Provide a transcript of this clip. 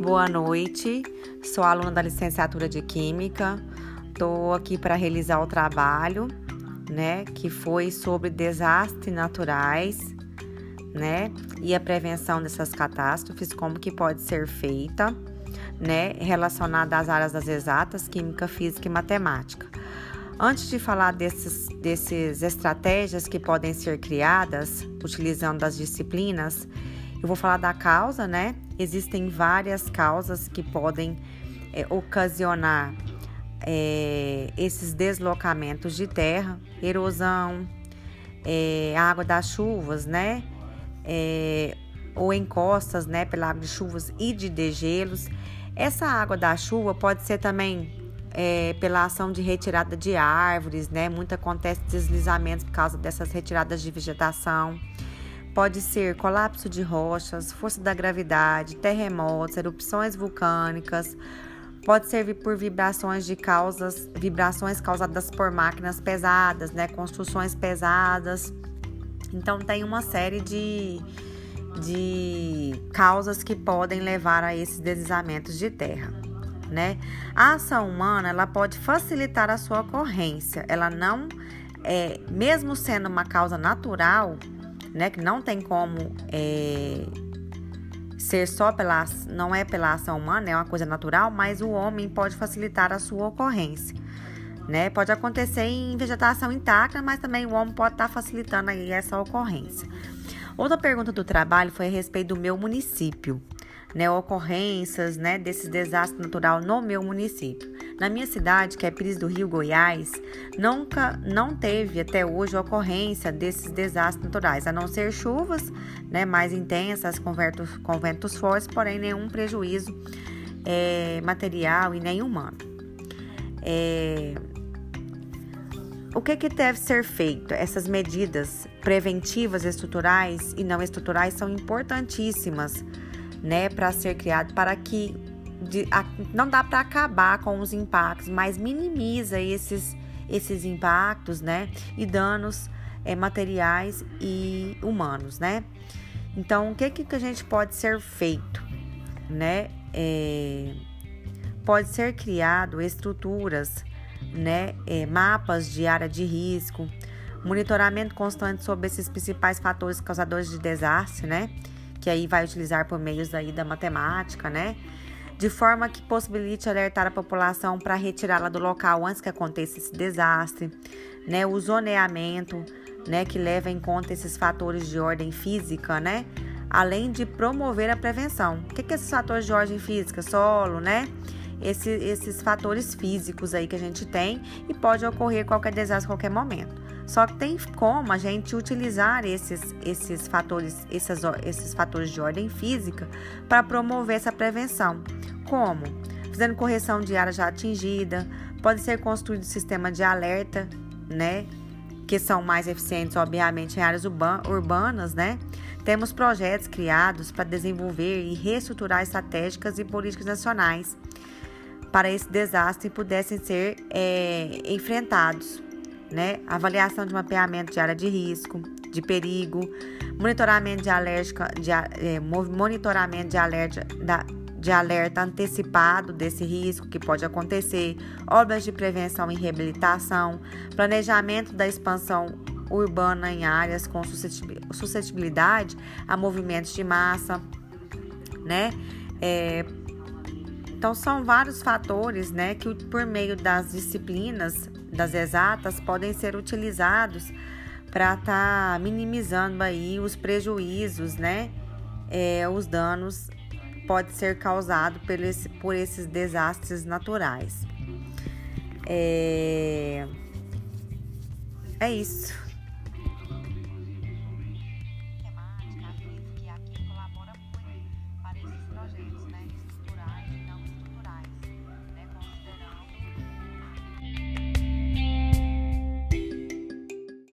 Boa noite, sou aluna da licenciatura de Química. Estou aqui para realizar o trabalho, né, que foi sobre desastres naturais, né, e a prevenção dessas catástrofes, como que pode ser feita, né, relacionada às áreas das exatas, química, física e matemática. Antes de falar desses, desses estratégias que podem ser criadas utilizando as disciplinas, eu vou falar da causa, né? Existem várias causas que podem é, ocasionar é, esses deslocamentos de terra, erosão, é, água das chuvas, né? É, ou encostas, né? Pela água de chuvas e de degelos. Essa água da chuva pode ser também é, pela ação de retirada de árvores, né? Muito acontece deslizamentos por causa dessas retiradas de vegetação. Pode ser colapso de rochas, força da gravidade, terremotos, erupções vulcânicas. Pode ser por vibrações de causas, vibrações causadas por máquinas pesadas, né? Construções pesadas. Então tem uma série de, de causas que podem levar a esses deslizamentos de terra né? A ação humana ela pode facilitar a sua ocorrência. Ela não é, mesmo sendo uma causa natural, né? Que não tem como é, ser só pela não é pela ação humana, é uma coisa natural, mas o homem pode facilitar a sua ocorrência. Né? Pode acontecer em vegetação intacta, mas também o homem pode estar facilitando aí essa ocorrência. Outra pergunta do trabalho foi a respeito do meu município né, ocorrências né, desses desastres naturais no meu município. Na minha cidade, que é Pires do Rio, Goiás, nunca não teve até hoje ocorrência desses desastres naturais, a não ser chuvas né, mais intensas com ventos, com ventos fortes, porém nenhum prejuízo é, material e nem humano. É, o que, que deve ser feito? Essas medidas preventivas estruturais e não estruturais são importantíssimas né, para ser criado para que de, a, não dá para acabar com os impactos, mas minimiza esses esses impactos, né, e danos é, materiais e humanos, né? Então, o que que a gente pode ser feito, né? É, pode ser criado estruturas, né, é, mapas de área de risco, monitoramento constante sobre esses principais fatores causadores de desastre, né? que aí vai utilizar por meios aí da matemática, né? De forma que possibilite alertar a população para retirá-la do local antes que aconteça esse desastre, né? O zoneamento, né, que leva em conta esses fatores de ordem física, né? Além de promover a prevenção. O que, que é esses fatores de ordem física? Solo, né? Esse, esses fatores físicos aí que a gente tem e pode ocorrer qualquer desastre a qualquer momento. Só tem como a gente utilizar esses, esses, fatores, esses, esses fatores de ordem física para promover essa prevenção. Como? Fazendo correção de área já atingida, pode ser construído sistema de alerta, né? Que são mais eficientes, obviamente, em áreas urbanas, né? Temos projetos criados para desenvolver e reestruturar estratégicas e políticas nacionais para esse desastre pudessem ser é, enfrentados né? Avaliação de mapeamento de área de risco, de perigo, monitoramento de alérgica, de, é, monitoramento de alerta, da, de alerta antecipado desse risco que pode acontecer, obras de prevenção e reabilitação, planejamento da expansão urbana em áreas com suscetibilidade a movimentos de massa, né? É, então são vários fatores, né, que por meio das disciplinas das exatas podem ser utilizados para estar tá minimizando aí os prejuízos, né? É, os danos pode ser causado por, esse, por esses desastres naturais. É, é isso.